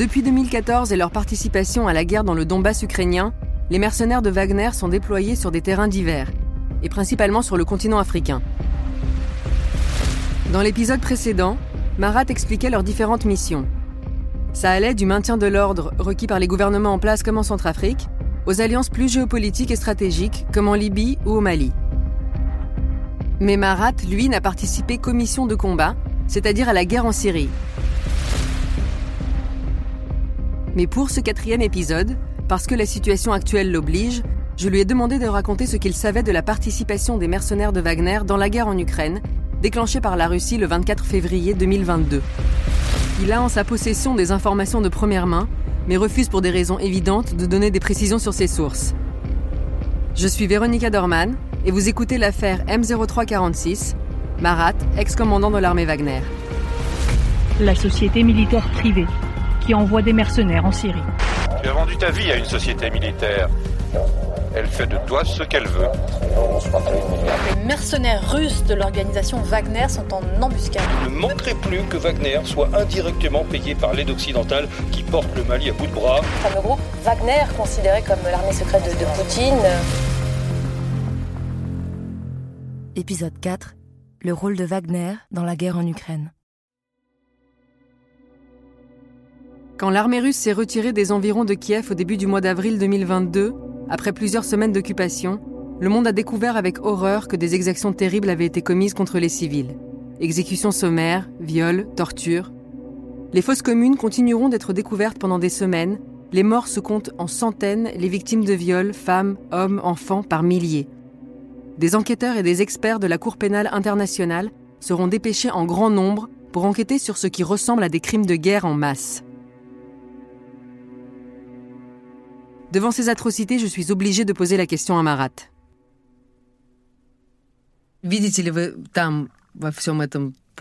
Depuis 2014 et leur participation à la guerre dans le Donbass ukrainien, les mercenaires de Wagner sont déployés sur des terrains divers, et principalement sur le continent africain. Dans l'épisode précédent, Marat expliquait leurs différentes missions. Ça allait du maintien de l'ordre requis par les gouvernements en place comme en Centrafrique, aux alliances plus géopolitiques et stratégiques comme en Libye ou au Mali. Mais Marat, lui, n'a participé qu'aux missions de combat, c'est-à-dire à la guerre en Syrie. Mais pour ce quatrième épisode, parce que la situation actuelle l'oblige, je lui ai demandé de raconter ce qu'il savait de la participation des mercenaires de Wagner dans la guerre en Ukraine, déclenchée par la Russie le 24 février 2022. Il a en sa possession des informations de première main, mais refuse pour des raisons évidentes de donner des précisions sur ses sources. Je suis Véronica Dorman et vous écoutez l'affaire M0346, Marat, ex-commandant de l'armée Wagner. La société militaire privée qui envoie des mercenaires en Syrie. Tu as vendu ta vie à une société militaire. Elle fait de toi ce qu'elle veut. Les mercenaires russes de l'organisation Wagner sont en embuscade. Il ne manquerait plus que Wagner soit indirectement payé par l'aide occidentale qui porte le Mali à bout de bras. Le fameux groupe Wagner, considéré comme l'armée secrète de, de Poutine. Épisode 4 Le rôle de Wagner dans la guerre en Ukraine. Quand l'armée russe s'est retirée des environs de Kiev au début du mois d'avril 2022, après plusieurs semaines d'occupation, le monde a découvert avec horreur que des exactions terribles avaient été commises contre les civils. Exécutions sommaires, viols, tortures. Les fosses communes continueront d'être découvertes pendant des semaines. Les morts se comptent en centaines, les victimes de viols, femmes, hommes, enfants, par milliers. Des enquêteurs et des experts de la Cour pénale internationale seront dépêchés en grand nombre pour enquêter sur ce qui ressemble à des crimes de guerre en masse. Devant ces atrocités, je suis obligée de poser la question à Marat.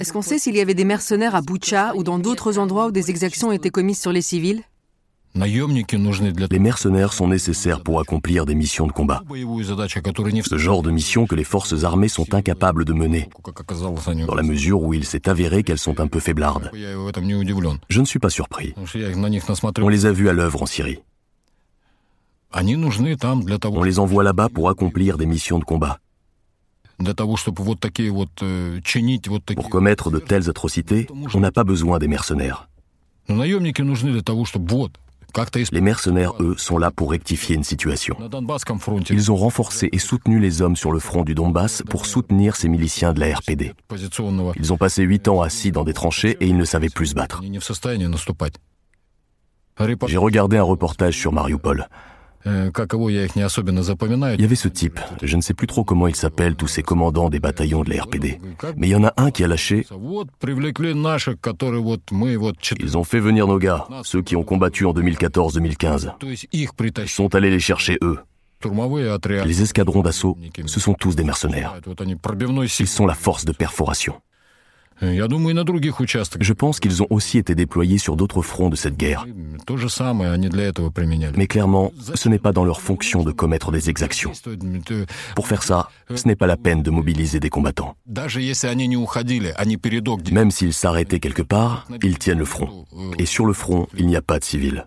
Est-ce qu'on sait s'il y avait des mercenaires à Boucha ou dans d'autres endroits où des exactions étaient commises sur les civils? Les mercenaires sont nécessaires pour accomplir des missions de combat. Ce genre de mission que les forces armées sont incapables de mener, dans la mesure où il s'est avéré qu'elles sont un peu faiblardes. Je ne suis pas surpris. On les a vus à l'œuvre en Syrie. On les envoie là-bas pour accomplir des missions de combat. Pour commettre de telles atrocités, on n'a pas besoin des mercenaires. Les mercenaires, eux, sont là pour rectifier une situation. Ils ont renforcé et soutenu les hommes sur le front du Donbass pour soutenir ces miliciens de la RPD. Ils ont passé huit ans assis dans des tranchées et ils ne savaient plus se battre. J'ai regardé un reportage sur Mariupol. Il y avait ce type, je ne sais plus trop comment il s'appelle, tous ces commandants des bataillons de la RPD. Mais il y en a un qui a lâché. Ils ont fait venir nos gars, ceux qui ont combattu en 2014-2015. Ils sont allés les chercher eux. Les escadrons d'assaut, ce sont tous des mercenaires. Ils sont la force de perforation. Je pense qu'ils ont aussi été déployés sur d'autres fronts de cette guerre. Mais clairement, ce n'est pas dans leur fonction de commettre des exactions. Pour faire ça, ce n'est pas la peine de mobiliser des combattants. Même s'ils s'arrêtaient quelque part, ils tiennent le front. Et sur le front, il n'y a pas de civils.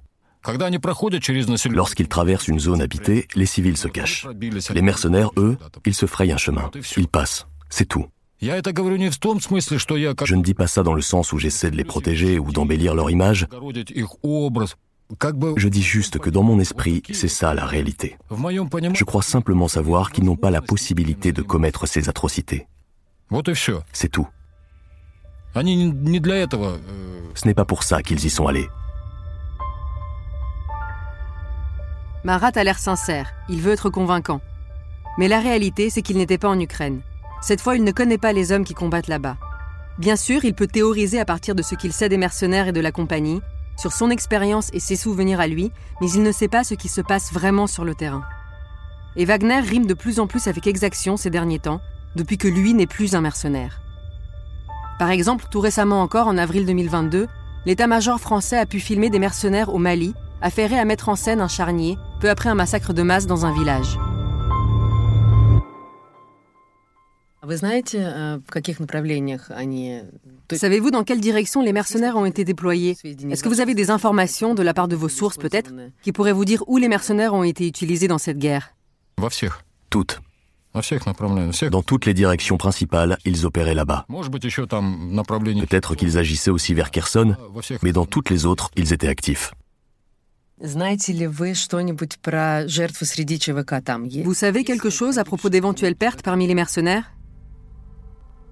Lorsqu'ils traversent une zone habitée, les civils se cachent. Les mercenaires, eux, ils se frayent un chemin. Ils passent. C'est tout. Je ne dis pas ça dans le sens où j'essaie de les protéger ou d'embellir leur image. Je dis juste que dans mon esprit, c'est ça la réalité. Je crois simplement savoir qu'ils n'ont pas la possibilité de commettre ces atrocités. C'est tout. Ce n'est pas pour ça qu'ils y sont allés. Marat a l'air sincère, il veut être convaincant. Mais la réalité, c'est qu'il n'était pas en Ukraine. Cette fois, il ne connaît pas les hommes qui combattent là-bas. Bien sûr, il peut théoriser à partir de ce qu'il sait des mercenaires et de la compagnie, sur son expérience et ses souvenirs à lui, mais il ne sait pas ce qui se passe vraiment sur le terrain. Et Wagner rime de plus en plus avec exaction ces derniers temps, depuis que lui n'est plus un mercenaire. Par exemple, tout récemment encore, en avril 2022, l'état-major français a pu filmer des mercenaires au Mali, affairés à mettre en scène un charnier, peu après un massacre de masse dans un village. Savez-vous dans quelle direction les mercenaires ont été déployés? Est-ce que vous avez des informations de la part de vos sources peut-être qui pourraient vous dire où les mercenaires ont été utilisés dans cette guerre? Toutes. Dans toutes les directions principales, ils opéraient là-bas. Peut-être qu'ils agissaient aussi vers Kherson, mais dans toutes les autres, ils étaient actifs. Vous savez quelque chose à propos d'éventuelles pertes parmi les mercenaires?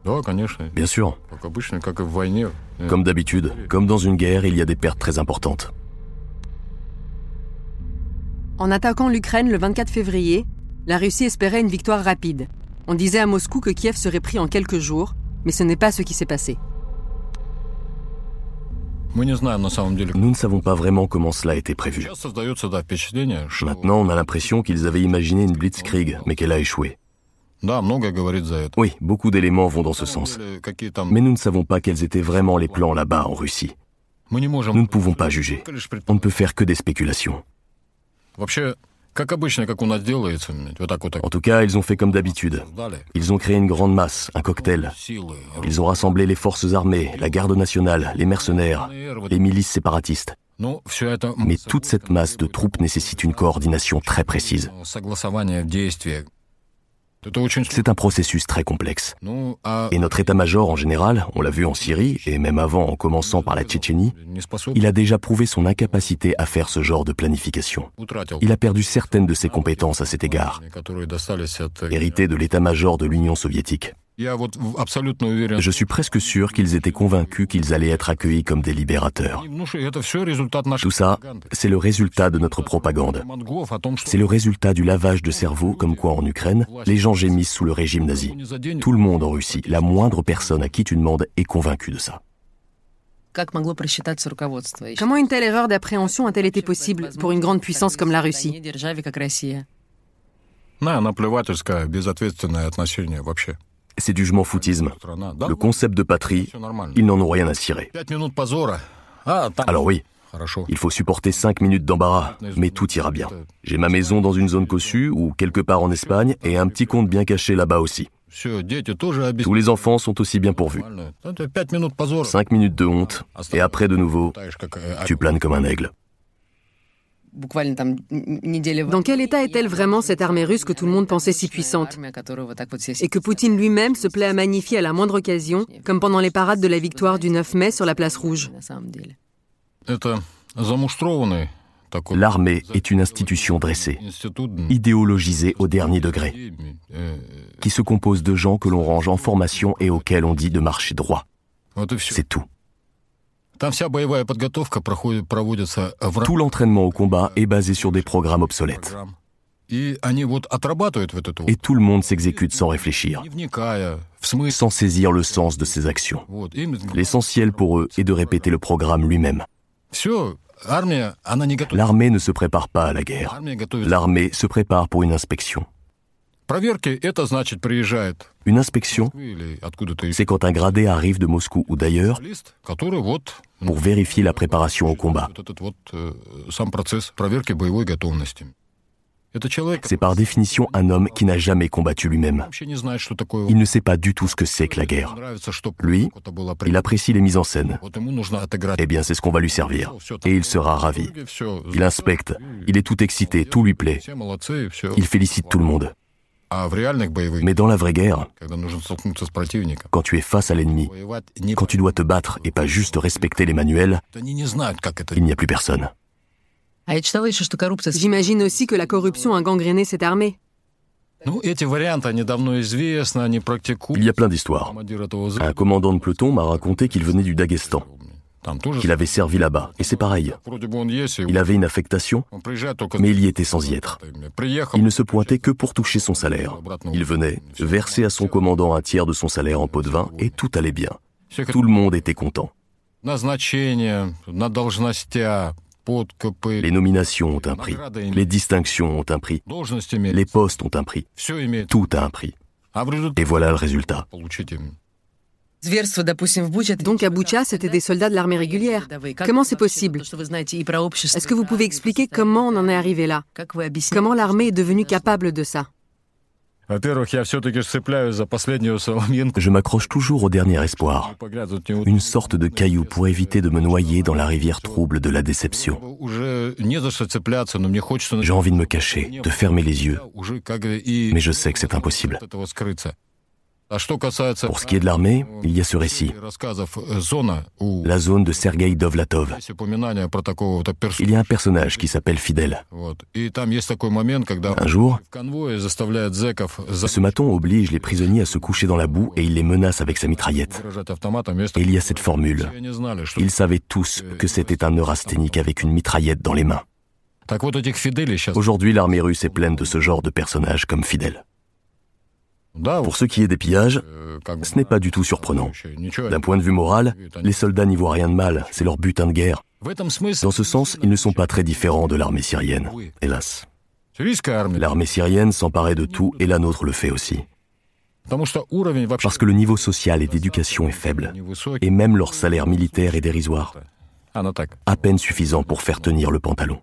Bien sûr. Comme d'habitude, comme dans une guerre, il y a des pertes très importantes. En attaquant l'Ukraine le 24 février, la Russie espérait une victoire rapide. On disait à Moscou que Kiev serait pris en quelques jours, mais ce n'est pas ce qui s'est passé. Nous ne savons pas vraiment comment cela a été prévu. Maintenant, on a l'impression qu'ils avaient imaginé une blitzkrieg, mais qu'elle a échoué. Oui, beaucoup d'éléments vont dans ce sens. Mais nous ne savons pas quels étaient vraiment les plans là-bas en Russie. Nous ne pouvons pas juger. On ne peut faire que des spéculations. En tout cas, ils ont fait comme d'habitude. Ils ont créé une grande masse, un cocktail. Ils ont rassemblé les forces armées, la garde nationale, les mercenaires, les milices séparatistes. Mais toute cette masse de troupes nécessite une coordination très précise. C'est un processus très complexe. Et notre état-major en général, on l'a vu en Syrie, et même avant en commençant par la Tchétchénie, il a déjà prouvé son incapacité à faire ce genre de planification. Il a perdu certaines de ses compétences à cet égard, héritées de l'état-major de l'Union soviétique. Je suis presque sûr qu'ils étaient convaincus qu'ils allaient être accueillis comme des libérateurs. Tout ça, c'est le résultat de notre propagande. C'est le résultat du lavage de cerveau, comme quoi en Ukraine, les gens gémissent sous le régime nazi. Tout le monde en Russie, la moindre personne à qui tu demandes est convaincue de ça. Comment une telle erreur d'appréhension a-t-elle été possible pour une grande puissance comme la Russie? C'est du jugement foutisme. Le concept de patrie, ils n'en ont rien à cirer. Alors oui, il faut supporter cinq minutes d'embarras, mais tout ira bien. J'ai ma maison dans une zone cossue ou quelque part en Espagne et un petit compte bien caché là-bas aussi. Tous les enfants sont aussi bien pourvus. Cinq minutes de honte, et après de nouveau, tu planes comme un aigle. Dans quel état est-elle vraiment cette armée russe que tout le monde pensait si puissante Et que Poutine lui-même se plaît à magnifier à la moindre occasion, comme pendant les parades de la victoire du 9 mai sur la place rouge. L'armée est une institution dressée, idéologisée au dernier degré, qui se compose de gens que l'on range en formation et auxquels on dit de marcher droit. C'est tout. Tout l'entraînement au combat est basé sur des programmes obsolètes. Et tout le monde s'exécute sans réfléchir, sans saisir le sens de ses actions. L'essentiel pour eux est de répéter le programme lui-même. L'armée ne se prépare pas à la guerre. L'armée se prépare pour une inspection. Une inspection, c'est quand un gradé arrive de Moscou ou d'ailleurs pour vérifier la préparation au combat. C'est par définition un homme qui n'a jamais combattu lui-même. Il ne sait pas du tout ce que c'est que la guerre. Lui, il apprécie les mises en scène. Eh bien, c'est ce qu'on va lui servir. Et il sera ravi. Il inspecte, il est tout excité, tout lui plaît. Il félicite tout le monde. Mais dans la vraie guerre, quand tu es face à l'ennemi, quand tu dois te battre et pas juste respecter les manuels, il n'y a plus personne. J'imagine aussi que la corruption a gangréné cette armée. Il y a plein d'histoires. Un commandant de peloton m'a raconté qu'il venait du Daghestan qu'il avait servi là-bas. Et c'est pareil. Il avait une affectation, mais il y était sans y être. Il ne se pointait que pour toucher son salaire. Il venait, verser à son commandant un tiers de son salaire en pot de vin, et tout allait bien. Tout le monde était content. Les nominations ont un prix, les distinctions ont un prix, les postes ont un prix, tout a un prix. Et voilà le résultat. Donc à Boucha, c'était des soldats de l'armée régulière. Comment c'est possible? Est-ce que vous pouvez expliquer comment on en est arrivé là? Comment l'armée est devenue capable de ça? Je m'accroche toujours au dernier espoir, une sorte de caillou pour éviter de me noyer dans la rivière trouble de la déception. J'ai envie de me cacher, de fermer les yeux, mais je sais que c'est impossible. Pour ce qui est de l'armée, il y a ce récit. La zone de Sergei Dovlatov. Il y a un personnage qui s'appelle Fidel. Un jour, ce maton oblige les prisonniers à se coucher dans la boue et il les menace avec sa mitraillette. Et il y a cette formule. Ils savaient tous que c'était un neurasthénique avec une mitraillette dans les mains. Aujourd'hui, l'armée russe est pleine de ce genre de personnages comme Fidel. Pour ce qui est des pillages, ce n'est pas du tout surprenant. D'un point de vue moral, les soldats n'y voient rien de mal, c'est leur butin de guerre. Dans ce sens, ils ne sont pas très différents de l'armée syrienne, hélas. L'armée syrienne s'emparait de tout et la nôtre le fait aussi. Parce que le niveau social et d'éducation est faible, et même leur salaire militaire est dérisoire, à peine suffisant pour faire tenir le pantalon.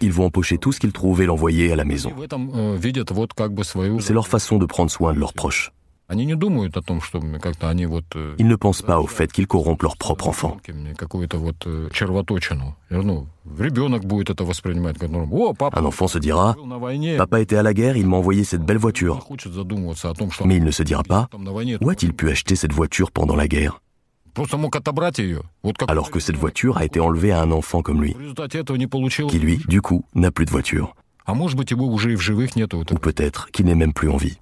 Ils vont empocher tout ce qu'ils trouvent et l'envoyer à la maison. C'est leur façon de prendre soin de leurs proches. Ils ne pensent pas au fait qu'ils corrompent leur propre enfant. Un enfant se dira, Papa était à la guerre, il m'a envoyé cette belle voiture. Mais il ne se dira pas, Où a-t-il pu acheter cette voiture pendant la guerre? Alors que cette voiture a été enlevée à un enfant comme lui, qui lui, du coup, n'a plus de voiture. Ou peut-être qu'il n'est même plus en vie.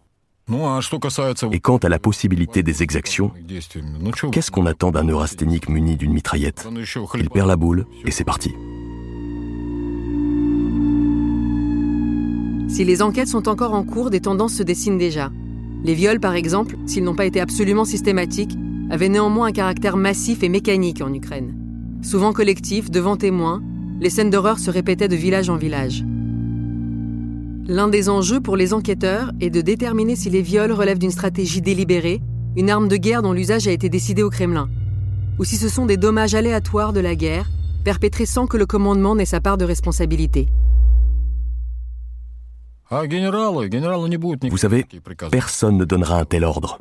Et quant à la possibilité des exactions, qu'est-ce qu'on attend d'un neurasthénique muni d'une mitraillette? Il perd la boule et c'est parti. Si les enquêtes sont encore en cours, des tendances se dessinent déjà. Les viols, par exemple, s'ils n'ont pas été absolument systématiques, avait néanmoins un caractère massif et mécanique en Ukraine. Souvent collectif, devant témoins, les scènes d'horreur se répétaient de village en village. L'un des enjeux pour les enquêteurs est de déterminer si les viols relèvent d'une stratégie délibérée, une arme de guerre dont l'usage a été décidé au Kremlin, ou si ce sont des dommages aléatoires de la guerre, perpétrés sans que le commandement n'ait sa part de responsabilité. Vous savez, personne ne donnera un tel ordre.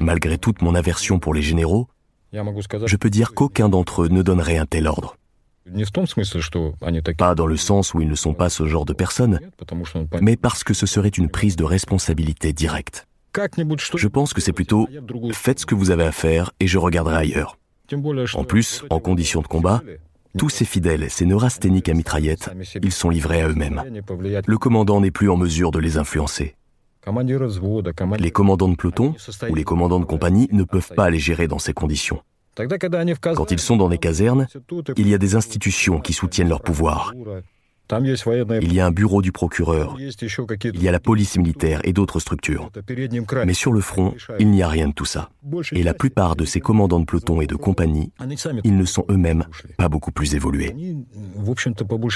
Malgré toute mon aversion pour les généraux, je peux dire qu'aucun d'entre eux ne donnerait un tel ordre. Pas dans le sens où ils ne sont pas ce genre de personnes, mais parce que ce serait une prise de responsabilité directe. Je pense que c'est plutôt faites ce que vous avez à faire et je regarderai ailleurs. En plus, en conditions de combat, tous ces fidèles, ces neurasthéniques à mitraillettes, ils sont livrés à eux-mêmes. Le commandant n'est plus en mesure de les influencer. Les commandants de peloton ou les commandants de compagnie ne peuvent pas les gérer dans ces conditions. Quand ils sont dans les casernes, il y a des institutions qui soutiennent leur pouvoir. Il y a un bureau du procureur, il y a la police militaire et d'autres structures. Mais sur le front, il n'y a rien de tout ça. Et la plupart de ces commandants de peloton et de compagnie, ils ne sont eux-mêmes pas beaucoup plus évolués.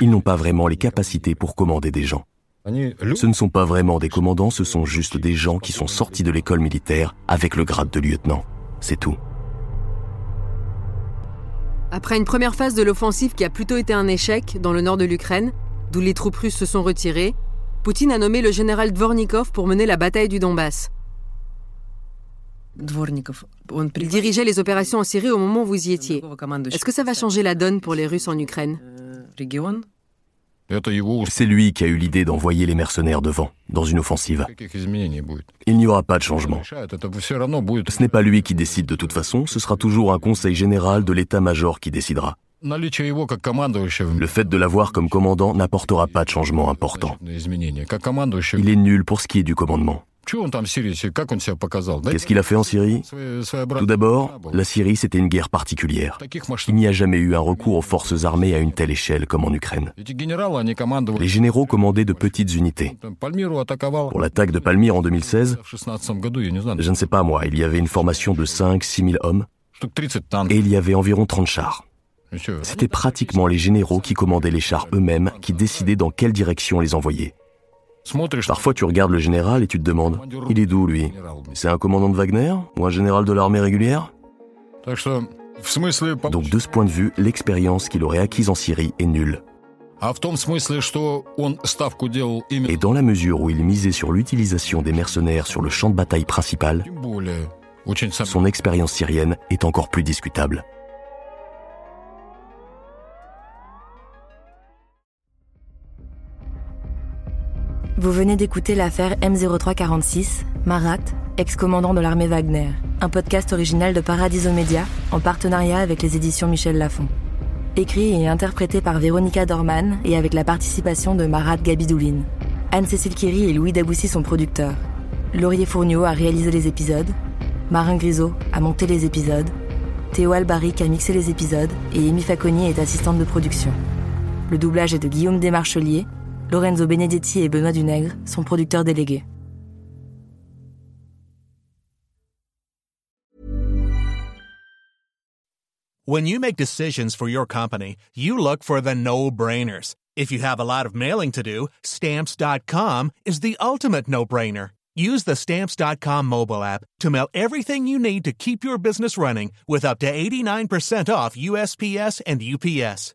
Ils n'ont pas vraiment les capacités pour commander des gens. Ce ne sont pas vraiment des commandants, ce sont juste des gens qui sont sortis de l'école militaire avec le grade de lieutenant. C'est tout. Après une première phase de l'offensive qui a plutôt été un échec dans le nord de l'Ukraine, d'où les troupes russes se sont retirées, Poutine a nommé le général Dvornikov pour mener la bataille du Donbass. Il dirigeait les opérations en Syrie au moment où vous y étiez. Est-ce que ça va changer la donne pour les Russes en Ukraine? C'est lui qui a eu l'idée d'envoyer les mercenaires devant, dans une offensive. Il n'y aura pas de changement. Ce n'est pas lui qui décide de toute façon, ce sera toujours un conseil général de l'état-major qui décidera. Le fait de l'avoir comme commandant n'apportera pas de changement important. Il est nul pour ce qui est du commandement. Qu'est-ce qu'il a fait en Syrie? Tout d'abord, la Syrie, c'était une guerre particulière. Il n'y a jamais eu un recours aux forces armées à une telle échelle comme en Ukraine. Les généraux commandaient de petites unités. Pour l'attaque de Palmyre en 2016, je ne sais pas moi, il y avait une formation de 5-6 000 hommes et il y avait environ 30 chars. C'était pratiquement les généraux qui commandaient les chars eux-mêmes qui décidaient dans quelle direction les envoyer. Parfois, tu regardes le général et tu te demandes, il est d'où lui? C'est un commandant de Wagner? Ou un général de l'armée régulière? Donc de ce point de vue, l'expérience qu'il aurait acquise en Syrie est nulle. Et dans la mesure où il misait sur l'utilisation des mercenaires sur le champ de bataille principal, son expérience syrienne est encore plus discutable. Vous venez d'écouter l'affaire M0346, Marat, ex-commandant de l'armée Wagner, un podcast original de Paradiso Media en partenariat avec les éditions Michel Lafon. Écrit et interprété par Véronica Dorman et avec la participation de Marat Gabidouline. Anne-Cécile Kiri et Louis Daboussi sont producteurs. Laurier Fourniot a réalisé les épisodes. Marin Grisot a monté les épisodes. Théo Albaric a mixé les épisodes et Amy Faconi est assistante de production. Le doublage est de Guillaume Desmarchelier Lorenzo Benedetti et Benoît Dunègre sont producteurs délégués. When you make decisions for your company, you look for the no-brainers. If you have a lot of mailing to do, stamps.com is the ultimate no-brainer. Use the stamps.com mobile app to mail everything you need to keep your business running with up to 89% off USPS and UPS.